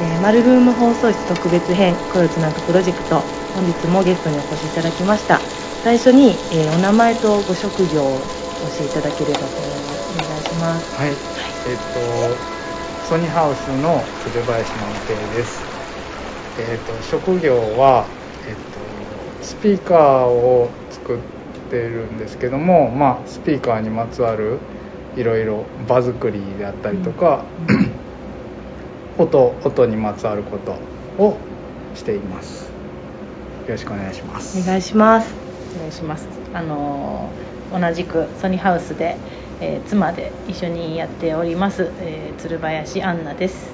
えー、マルルーム放送室特別編声をつなぐプロジェクト本日もゲストにお越しいただきました。最初に、えー、お名前とご職業を教えていただければと思います。お願いします。はい、はい、えっ、とソニーハウスの鶴林の定です。えっ、と職業はえっ、とスピーカーを作ってるんですけどもまあスピーカーにまつわるいろいろ場作りであったりとか、うん音音にまつわることをしています。よろしくお願いします。お願いします。お願いします。あの同じくソニーハウスで、えー、妻で一緒にやっております、えー、鶴林アンナです、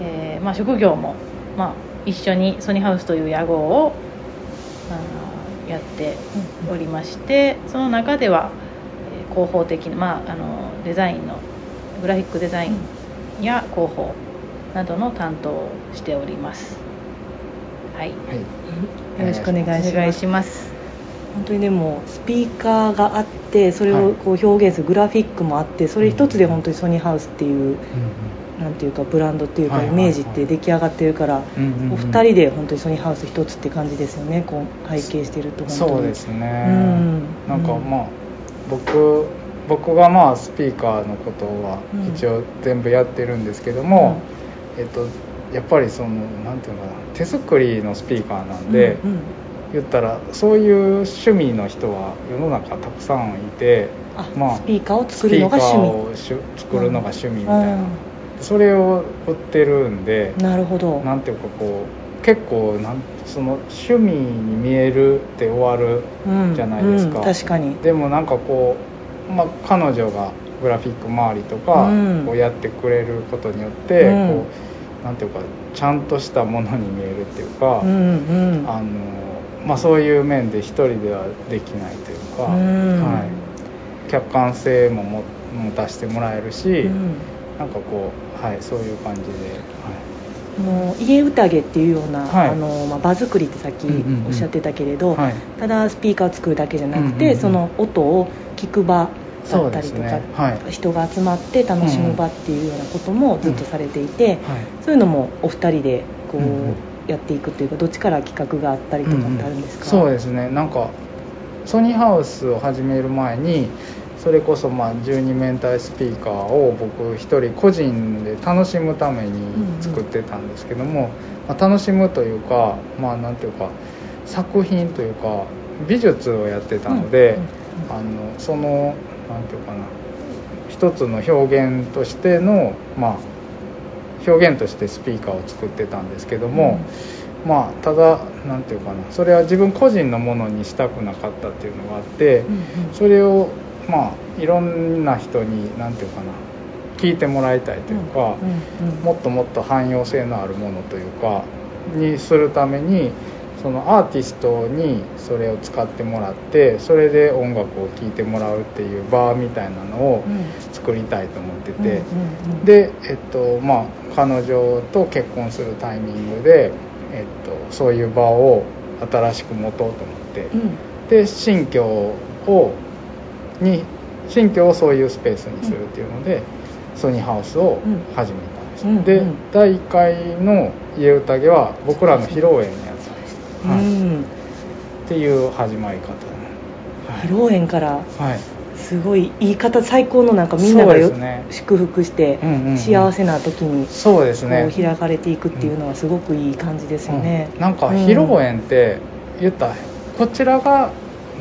えー、まあ、職業も、まあ、一緒にソニーハウスという屋号をあやっておりまして、その中では、え広報的な、まあ、あのデザインのグラフィックデザインや広報などの担当をしております。はい、はい、よろしくお願いします。本当にでもスピーカーがあってそれをこう表現するグラフィックもあってそれ一つで本当にソニーハウスっていう、うん、なんていうかブランドっていうかイメージって出来上がってるから、お二人で本当にソニーハウス一つって感じですよねこう拝見してると本当に。そうですね、うん、なんかまあ僕僕がまあスピーカーのことは一応全部やってるんですけども、うんえっと、やっぱりそのなんていうのかな手作りのスピーカーなんで、うんうん、言ったらそういう趣味の人は世の中たくさんいてまあ、スピーカーを作るのが趣味。作るのが趣味みたいな、うん、それを売ってるんでなるほど。なんていうかこう結構なんその趣味に見えるって終わるじゃないですか、うんうん、確かに。でもなんかこう、まあ、彼女がグラフィック周りとかをやってくれることによって、こうなんていうかちゃんとしたものに見えるっていうか、あのまあ、そういう面で一人ではできないというか、うん、はい、客観性もも持たせてもらえるし、うん、なんかこう、はい、そういう感じで。はい。もう家宴っていうような、はい、あのまあ、場作りってさっきおっしゃってたけれど、うんうんうんはい、ただスピーカーを作るだけじゃなくて、うんうんうん、その音を聞く場だったりとか、ね。はい、人が集まって楽しむ場っていうようなこともずっとされていて、うんはい、そういうのもお二人でこう、やっていくというかどっちから企画があったりとかってあるんですか、うん。うん、そうですね。なんかソニーハウスを始める前にそれこそまあ12面体スピーカーを僕一人個人で楽しむために作ってたんですけども、まあ、楽しむというかまあなんていうか作品というか美術をやってたので、あのその何て言うかな。一つの表現としてのまあ表現としてスピーカーを作ってたんですけども、うん、まあただ何て言うかな。それは自分個人のものにしたくなかったっていうのがあって、うんうん、それをまあいろんな人に何て言うかな。聞いてもらいたいというか、うんうんうん、もっともっと汎用性のあるものというかにするためにそのアーティストにそれを使ってもらってそれで音楽を聴いてもらうっていうバーみたいなのを作りたいと思ってて、で、えっとまあ、彼女と結婚するタイミングで、えっと、そういう場を新しく持とうと思って、うん、で新居をに新居をそういうスペースにするっていうので、ソニーハウスを始めたんです、うん、で、第1回の家宴は僕らの披露宴のやつはい、っていう始まり方、はい、披露宴からすごい言い方最高のなんかみんながよ、ね、祝福して幸せな時にそうですね。開かれていくっていうのはすごくいい感じですよね、うん、なんか披露宴って言ったらこちらが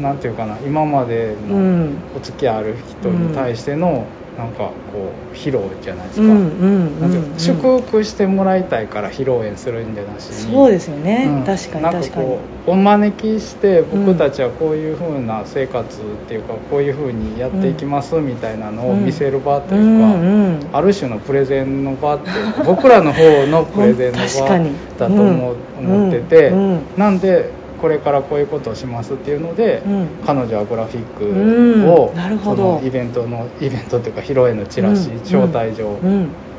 なんていうかな今までのお付き合いある人に対してのなんかこう披露じゃないですか,、祝福してもらいたいから披露宴するんじゃなしに。そうですよね、うん、確かに確かに。お招きして僕たちはこういうふうな生活っていうか、こういうふうにやっていきますみたいなのを見せる場というか、ある種のプレゼンの場って僕らの方のプレゼンの場 だと思,、思ってて、なんでこれからこういうことをしますっていうので、うん、彼女はグラフィックを、なるほど。イベントのイベントっていうか披露宴のチラシ、招待状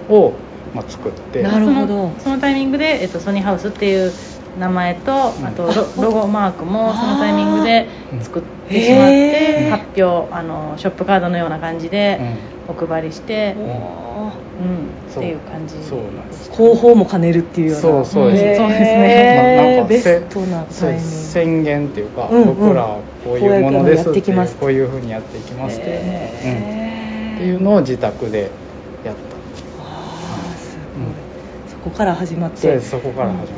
を、まあ、作って。なるほど。そのタイミングで、えっと、ソニーハウスっていう名前とあとロゴマークもそのタイミングで作ってしまって発表あのショップカードのような感じでお配りして、っていう感じそうなんです。広報も兼ねるっていうような。そうそうです、そうですね、まあ、ベストな宣言っていうか、僕らこういうものですっていうこういうふうにやっていきますっていう、うん、っていうのを自宅でやった。ああすごい、うん、そこから始まって。そこから始まって、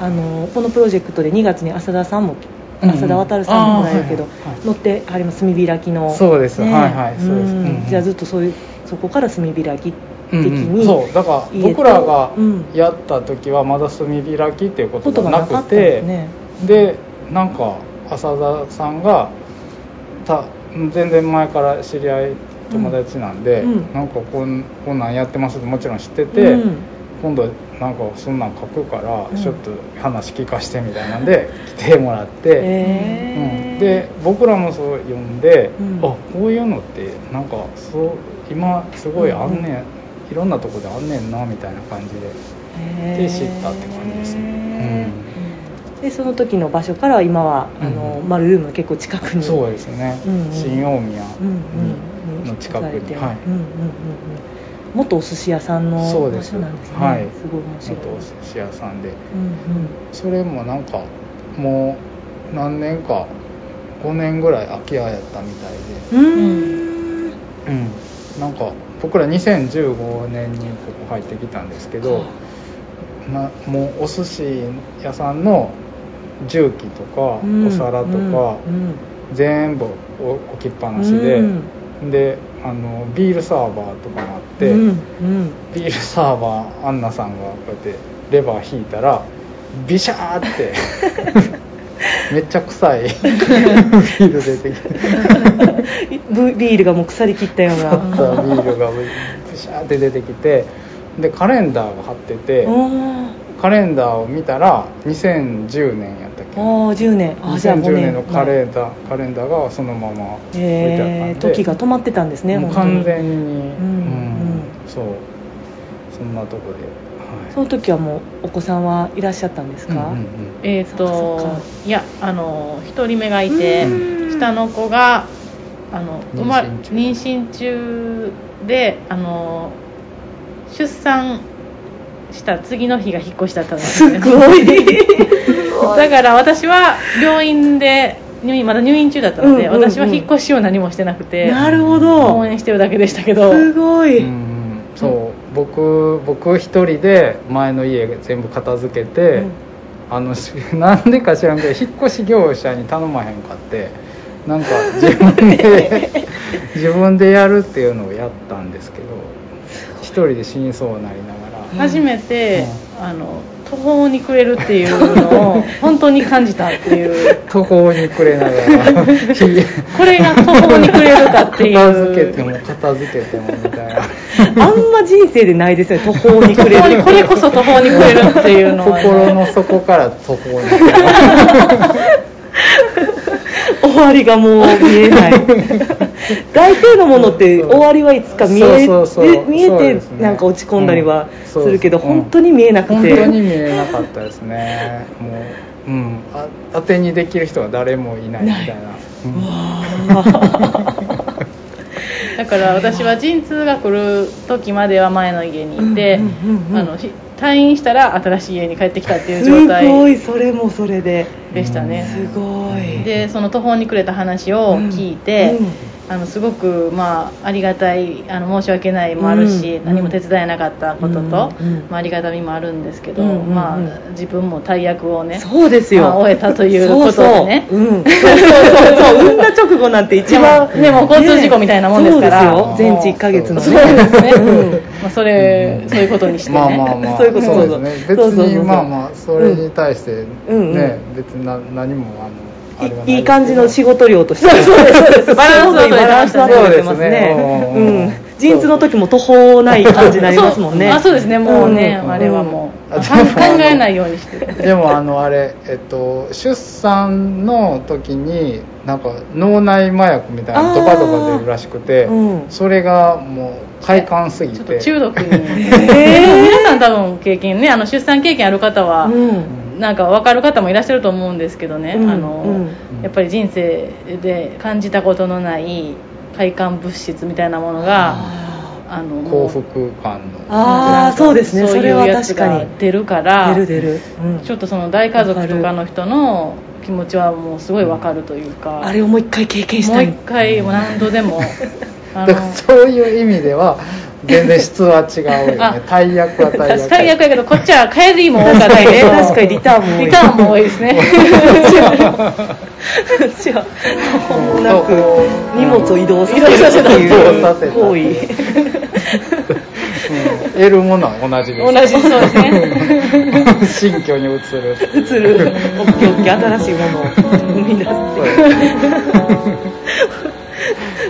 あのこのプロジェクトで2月に浅田さんも浅田渉さんもらえるけど、乗ってあります。炭開きの。そうです、ね、はいはいそうです、じゃあずっとそういうそこから炭開き的に、そうだから僕らがやった時はまだ炭開きっていうことがなくて、ね、でなんか浅田さんがた全然前から知り合い友達なんで、うん、なんかこんこんなんやってますってもちろん知ってて、うん、今度なんかそんなん書くからちょっと話聞かしてみたいなんで来てもらって、うん、で僕らもそう読んで、うん、あこういうのってなんかそう今すごいあんねん、いろんなとこであんねんなみたいな感じでで知ったって感じですね、うん、でその時の場所から今は、あのマルルーム結構近くに。そうですね、うんうん、新大宮の近くに、はい、うんうんうんうん。元お寿司屋さんの場所なんですね。はい。すごい面白い。元お寿司屋さんで、うんうん、それもなんかもう何年か5年ぐらい空き家やったみたいで。うん。うん。なんか僕ら2015年にここ入ってきたんですけどなもうお寿司屋さんの重機とかお皿とか、全部置きっぱなしで、であのビールサーバーとかもあって、ビールサーバーアンナさんがこうやってレバー引いたらビシャーって めっちゃ臭い。ビール出てきて。ビールがもう腐りきったような。ビールがビシャーって出てきて。でカレンダーが貼っててカレンダーを見たら2010年やったっけ？ああ10年あじゃあ2010年のカレンダー、カレンダーがそのまま置いてあったんで、時が止まってたんですねもう完全に。うん、うん、そう。そんなとこでその時はもうお子さんはいらっしゃったんですか、うんうんうん、えっ、ー、といやあの1人目がいて下の子があの妊娠中。妊娠中であの出産した次の日が引っ越しだったんですね。すごい。だから私は病院で入院まだ入院中だったので、うんうんうん、私は引っ越しを何もしてなくてなるほど。応援してるだけでしたけど。すごい、そう僕僕一人で前の家全部片付けて、うん、あの なんでか知らんけど引っ越し業者に頼まへんかってなんか自分で 自分でやるっていうのをやったんですけど一人で死にそうになりながら。初めて、うん、あの途方に暮れるっていうのを 本当に感じたっていう。途方に暮れながら。これが途方に暮れるかっていう。片付けても片付けてもみたいな。あんま人生でないですね途方に暮れる。これこそ途方に暮れるっていうのは、ね、心の底から途方に暮れる。終わりがもう見えない 大抵のものって終わりはいつか見え見えてなんか落ち込んだりはす。るけど、本当に見えなくて、本当に見えなかったですね。もう、うん、あ当てにできる人は誰もいないみたいな、だから私は陣痛が来る時までは前の家にいて、あの退院したら新しい家に帰ってきたっていう状態すごいそれもそれで。でしたね。すごい。でその途方に暮れた話を聞いて、うんうんあのすごく、まあ、ありがたいあの申し訳ないもあるし、うん、何も手伝えなかったことと、うん、まあ、ありがたみもあるんですけど、うん、まあ、自分も大役をねそうですよ、まあ、終えたということでね。そうそう。そう、うん、そうそう産んだ直後なんて一番ねもう交通事故みたいなもんですから、ね、全治1か月の、ね、そうですね、まあ、それ、そういうことにしてね。まあまあまあ。そういうことそうですね。別にまあまあそれに対してね、別に何もあのいい感じの仕事量として。バランスバランス取れてますね。うん。陣痛の時も途方ない感じになりますもんね。あそうですね。もうね、あれはもう。考えないようにしてでもあのあれえっと出産の時になんか脳内麻薬みたいなドバドバ出るらしくて、それがもう快感すぎて。ちょっと中毒に、えー、皆さん多分経験ねあの出産経験ある方は、うんなんか分かる方もいらっしゃると思うんですけどね、うん、あの、うん、やっぱり人生で感じたことのない快感物質みたいなものがあの幸福感の。ああそうですね。それは確かに。出るから出る出る、うん、ちょっとその大家族とかの人の気持ちはもうすごいわかるというか、あれをもう一回経験したい。もう一回何度でも そういう意味では全然質は違うよね。大役は大役。大役やけどこっちは帰りも多かったりね。確かにリターンも多いリターンも多いですね。こっちはもなく荷物を移動させるっていう。行為得るものは同じです。同じそうですね。新居に移る移る。オッケーオッケー。新しいものを。生み出す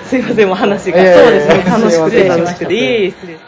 すいませんもう話が、そうですね楽しくて。楽しくて。いい失礼